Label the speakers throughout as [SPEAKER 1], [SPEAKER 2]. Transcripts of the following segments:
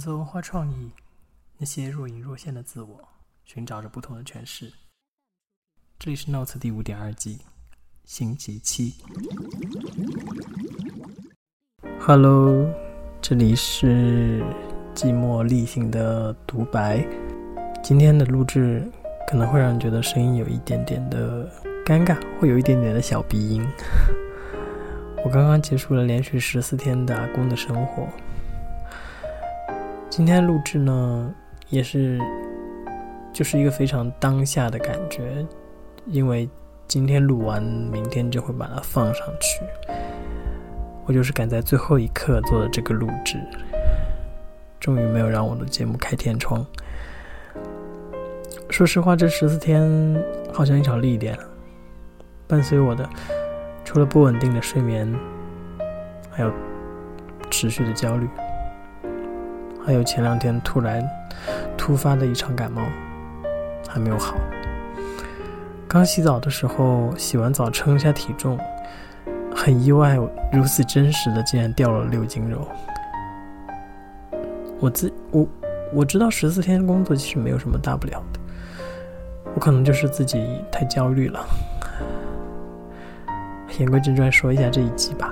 [SPEAKER 1] 择文化创意，那些若隐若现的自我，寻找着不同的诠释。这里是 Notes 第五点二季，星期七。Hello，这里是寂寞例行的独白。今天的录制可能会让人觉得声音有一点点的尴尬，会有一点点的小鼻音。我刚刚结束了连续十四天打工的生活。今天录制呢，也是就是一个非常当下的感觉，因为今天录完，明天就会把它放上去。我就是赶在最后一刻做的这个录制，终于没有让我的节目开天窗。说实话，这十四天好像一场历练，伴随我的除了不稳定的睡眠，还有持续的焦虑。还有前两天突然突发的一场感冒，还没有好。刚洗澡的时候，洗完澡称一下体重，很意外，如此真实的竟然掉了六斤肉。我自我我知道十四天工作其实没有什么大不了的，我可能就是自己太焦虑了。言归正传，说一下这一集吧。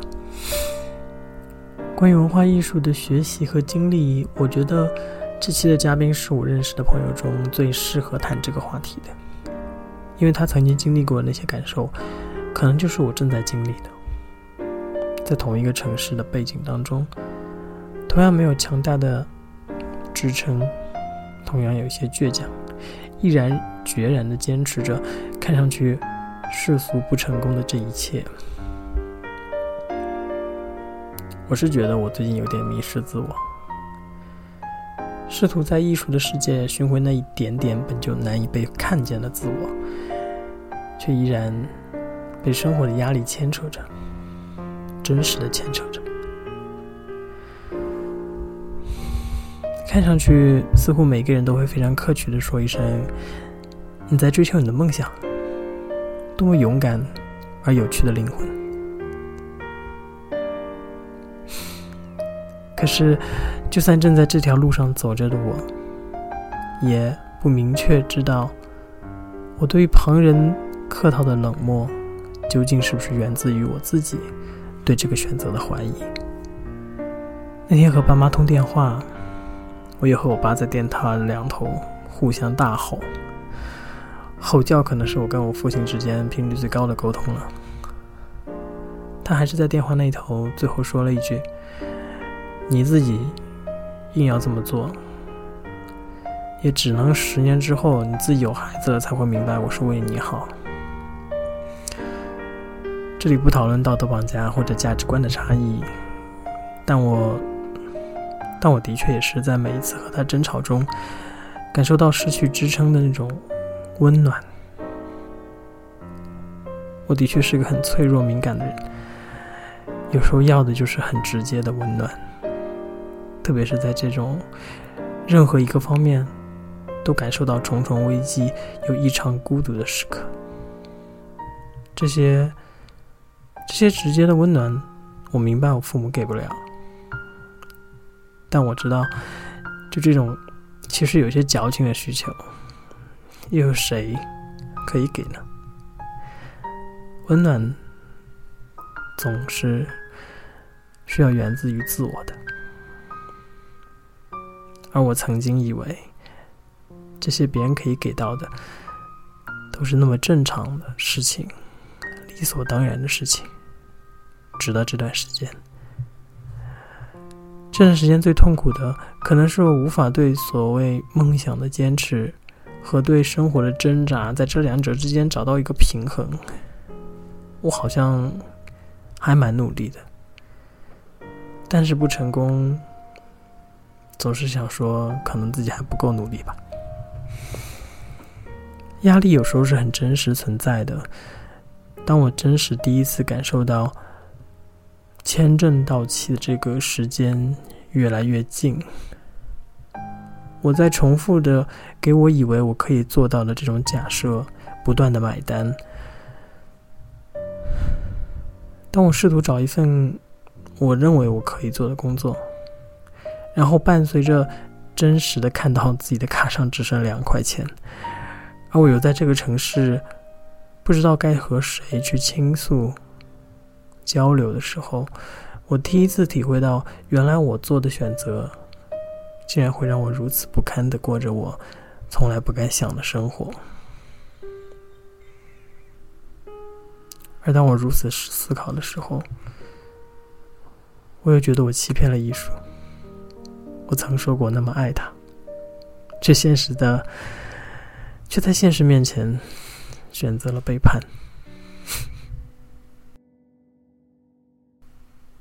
[SPEAKER 1] 关于文化艺术的学习和经历，我觉得这期的嘉宾是我认识的朋友中最适合谈这个话题的，因为他曾经经历过那些感受，可能就是我正在经历的。在同一个城市的背景当中，同样没有强大的支撑，同样有一些倔强，毅然决然地坚持着看上去世俗不成功的这一切。我是觉得我最近有点迷失自我，试图在艺术的世界寻回那一点点本就难以被看见的自我，却依然被生活的压力牵扯着，真实的牵扯着。看上去似乎每个人都会非常客气的说一声：“你在追求你的梦想，多么勇敢而有趣的灵魂。”可是，就算正在这条路上走着的我，也不明确知道，我对于旁人客套的冷漠，究竟是不是源自于我自己对这个选择的怀疑。那天和爸妈通电话，我也和我爸在电塔两头互相大吼，吼叫可能是我跟我父亲之间频率最高的沟通了。他还是在电话那头最后说了一句。你自己硬要这么做，也只能十年之后你自己有孩子了才会明白我是为你好。这里不讨论道德绑架或者价值观的差异，但我，但我的确也是在每一次和他争吵中，感受到失去支撑的那种温暖。我的确是个很脆弱敏感的人，有时候要的就是很直接的温暖。特别是在这种任何一个方面都感受到重重危机、又异常孤独的时刻，这些这些直接的温暖，我明白我父母给不了，但我知道，就这种其实有些矫情的需求，又有谁可以给呢？温暖总是需要源自于自我的。而我曾经以为，这些别人可以给到的，都是那么正常的事情，理所当然的事情。直到这段时间，这段时间最痛苦的，可能是我无法对所谓梦想的坚持和对生活的挣扎，在这两者之间找到一个平衡。我好像还蛮努力的，但是不成功。总是想说，可能自己还不够努力吧。压力有时候是很真实存在的。当我真实第一次感受到签证到期的这个时间越来越近，我在重复的给我以为我可以做到的这种假设不断的买单。当我试图找一份我认为我可以做的工作。然后伴随着真实的看到自己的卡上只剩两块钱，而我又在这个城市，不知道该和谁去倾诉、交流的时候，我第一次体会到，原来我做的选择，竟然会让我如此不堪的过着我从来不敢想的生活。而当我如此思考的时候，我又觉得我欺骗了艺术。我曾说过那么爱他，却现实的，却在现实面前选择了背叛。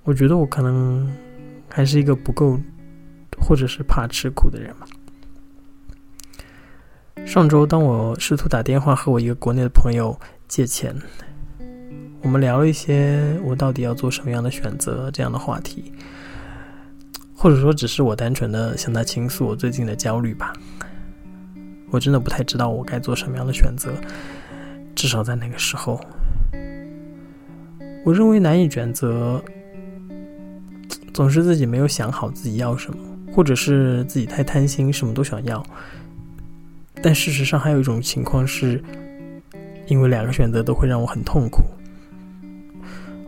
[SPEAKER 1] 我觉得我可能还是一个不够，或者是怕吃苦的人吧。上周，当我试图打电话和我一个国内的朋友借钱。我们聊了一些我到底要做什么样的选择这样的话题，或者说只是我单纯的向他倾诉我最近的焦虑吧。我真的不太知道我该做什么样的选择，至少在那个时候，我认为难以选择，总是自己没有想好自己要什么，或者是自己太贪心，什么都想要。但事实上还有一种情况是，因为两个选择都会让我很痛苦。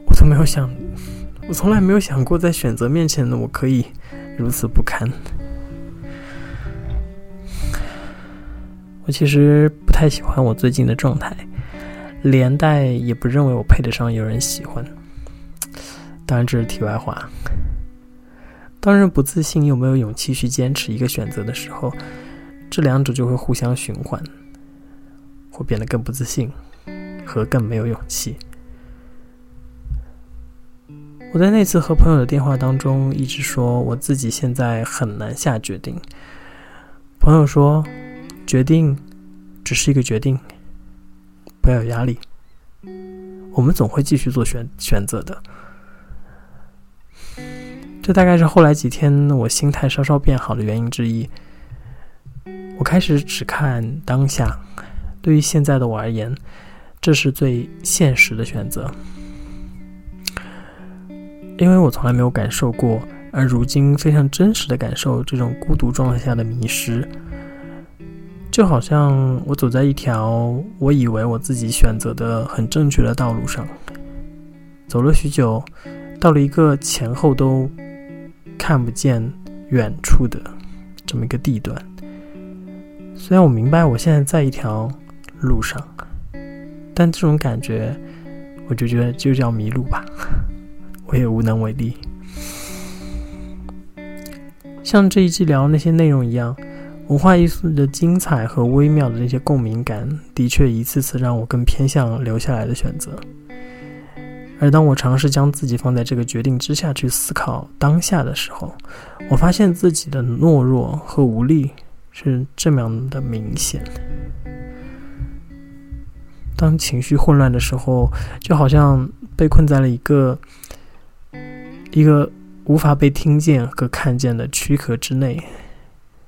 [SPEAKER 1] 我都没有想，我从来没有想过，在选择面前的我可以如此不堪。我其实不太喜欢我最近的状态，连带也不认为我配得上有人喜欢。当然这是题外话。当人不自信又没有勇气去坚持一个选择的时候，这两者就会互相循环，会变得更不自信和更没有勇气。我在那次和朋友的电话当中，一直说我自己现在很难下决定。朋友说：“决定只是一个决定，不要有压力，我们总会继续做选选择的。”这大概是后来几天我心态稍稍变好的原因之一。我开始只看当下，对于现在的我而言，这是最现实的选择。因为我从来没有感受过，而如今非常真实的感受这种孤独状态下的迷失，就好像我走在一条我以为我自己选择的很正确的道路上，走了许久，到了一个前后都看不见远处的这么一个地段。虽然我明白我现在在一条路上，但这种感觉，我就觉得就叫迷路吧。我也无能为力。像这一季聊那些内容一样，文化艺术的精彩和微妙的那些共鸣感，的确一次次让我更偏向留下来的选择。而当我尝试将自己放在这个决定之下去思考当下的时候，我发现自己的懦弱和无力是这么样的明显。当情绪混乱的时候，就好像被困在了一个。一个无法被听见和看见的躯壳之内，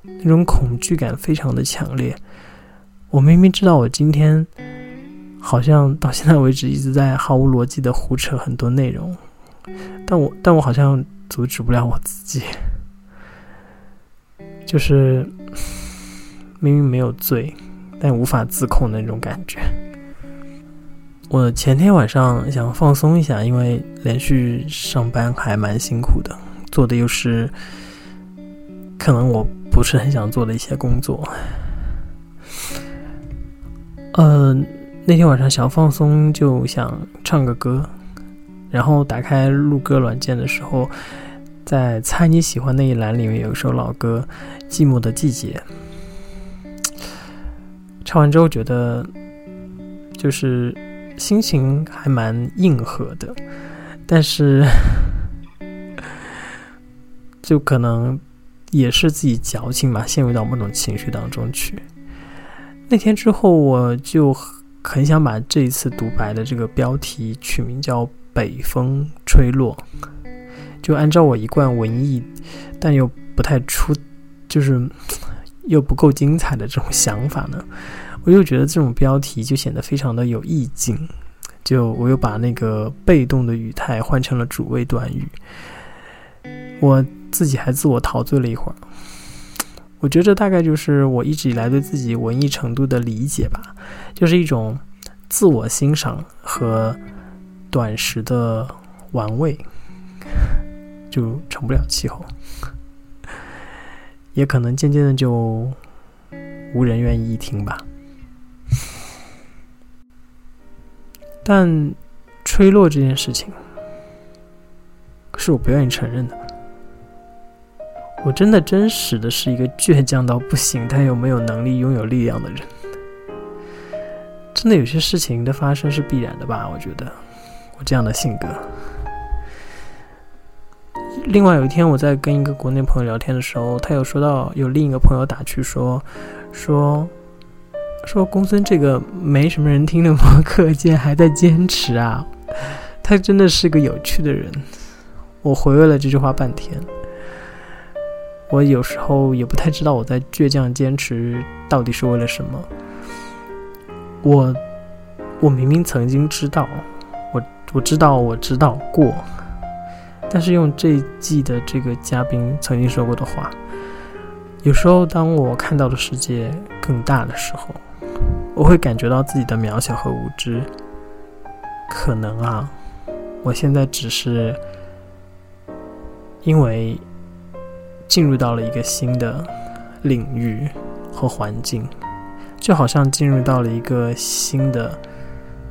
[SPEAKER 1] 那种恐惧感非常的强烈。我明明知道我今天好像到现在为止一直在毫无逻辑的胡扯很多内容，但我但我好像阻止不了我自己，就是明明没有醉，但无法自控的那种感觉。我前天晚上想放松一下，因为连续上班还蛮辛苦的，做的又是可能我不是很想做的一些工作。呃，那天晚上想放松，就想唱个歌，然后打开录歌软件的时候，在猜你喜欢那一栏里面有一首老歌《寂寞的季节》，唱完之后觉得就是。心情还蛮硬核的，但是 就可能也是自己矫情吧，陷入到某种情绪当中去。那天之后，我就很想把这一次独白的这个标题取名叫《北风吹落》，就按照我一贯文艺但又不太出，就是 又不够精彩的这种想法呢。我又觉得这种标题就显得非常的有意境，就我又把那个被动的语态换成了主谓短语。我自己还自我陶醉了一会儿。我觉得这大概就是我一直以来对自己文艺程度的理解吧，就是一种自我欣赏和短时的玩味，就成不了气候，也可能渐渐的就无人愿意听吧。但吹落这件事情，是我不愿意承认的。我真的真实的是一个倔强到不行，但又没有能力拥有力量的人。真的有些事情的发生是必然的吧？我觉得我这样的性格。另外有一天我在跟一个国内朋友聊天的时候，他有说到有另一个朋友打趣说说说公孙这个没什么人听的播客，竟然还在坚持啊！他真的是个有趣的人。我回味了这句话半天。我有时候也不太知道我在倔强坚持到底是为了什么。我，我明明曾经知道，我我知道我知道过，但是用这一季的这个嘉宾曾经说过的话，有时候当我看到的世界更大的时候，我会感觉到自己的渺小和无知。可能啊，我现在只是因为。进入到了一个新的领域和环境，就好像进入到了一个新的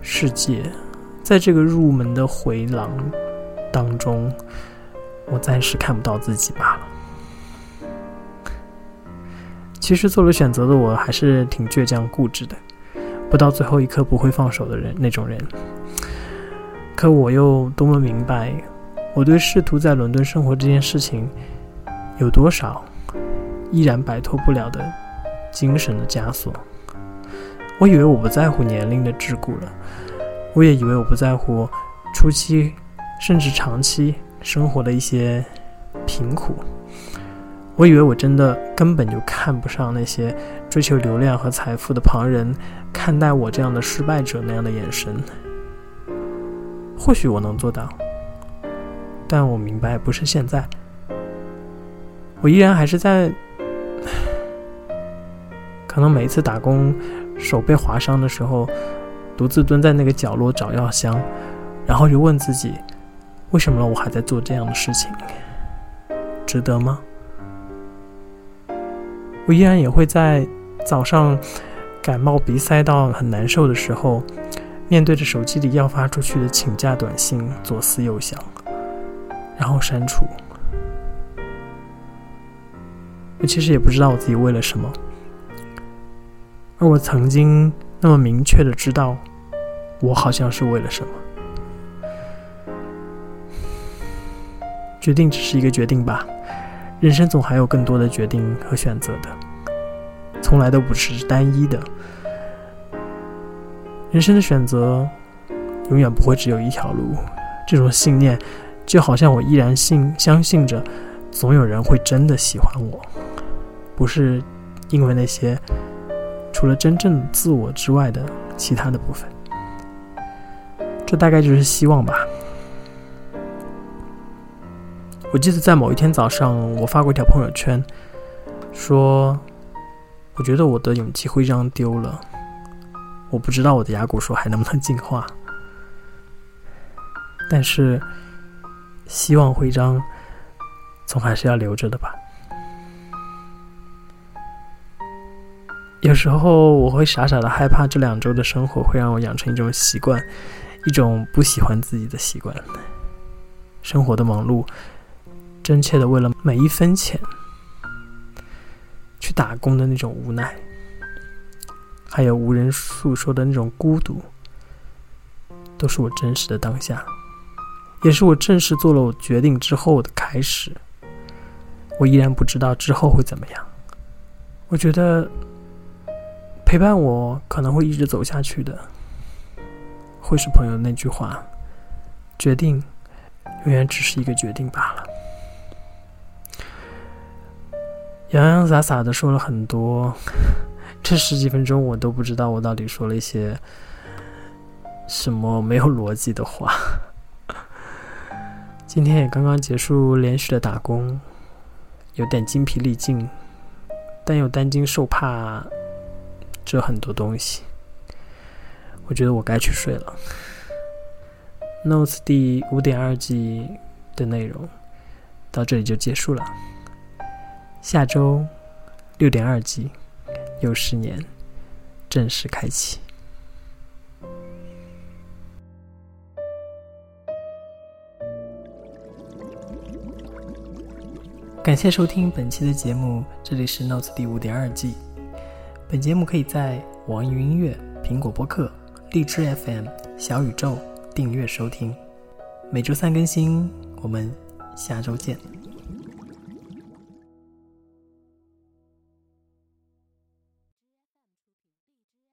[SPEAKER 1] 世界，在这个入门的回廊当中，我暂时看不到自己罢了。其实做了选择的我，还是挺倔强固执的，不到最后一刻不会放手的人那种人。可我又多么明白，我对试图在伦敦生活这件事情。有多少依然摆脱不了的精神的枷锁？我以为我不在乎年龄的桎梏了，我也以为我不在乎初期甚至长期生活的一些贫苦。我以为我真的根本就看不上那些追求流量和财富的旁人看待我这样的失败者那样的眼神。或许我能做到，但我明白不是现在。我依然还是在，可能每一次打工手被划伤的时候，独自蹲在那个角落找药箱，然后就问自己：为什么我还在做这样的事情？值得吗？我依然也会在早上感冒鼻塞到很难受的时候，面对着手机里要发出去的请假短信，左思右想，然后删除。我其实也不知道我自己为了什么，而我曾经那么明确的知道，我好像是为了什么。决定只是一个决定吧，人生总还有更多的决定和选择的，从来都不是单一的。人生的选择永远不会只有一条路，这种信念就好像我依然信相信着，总有人会真的喜欢我。不是因为那些除了真正自我之外的其他的部分，这大概就是希望吧。我记得在某一天早上，我发过一条朋友圈，说我觉得我的勇气徽章丢了，我不知道我的牙骨说还能不能进化，但是希望徽章总还是要留着的吧。有时候我会傻傻的害怕，这两周的生活会让我养成一种习惯，一种不喜欢自己的习惯。生活的忙碌，真切的为了每一分钱去打工的那种无奈，还有无人诉说的那种孤独，都是我真实的当下，也是我正式做了决定之后的开始。我依然不知道之后会怎么样。我觉得。陪伴我可能会一直走下去的，会是朋友那句话：“决定永远只是一个决定罢了。”洋洋洒洒的说了很多，这十几分钟我都不知道我到底说了一些什么没有逻辑的话。今天也刚刚结束连续的打工，有点精疲力尽，但又担惊受怕，这很多东西。我觉得我该去睡了。Notes 第五点二季的内容到这里就结束了。下周六点二季又十年正式开启。感谢收听本期的节目，这里是 Notes 第五点二季。本节目可以在网易云音乐、苹果播客、荔枝 FM、小宇宙订阅收听，每周三更新。我们下周见。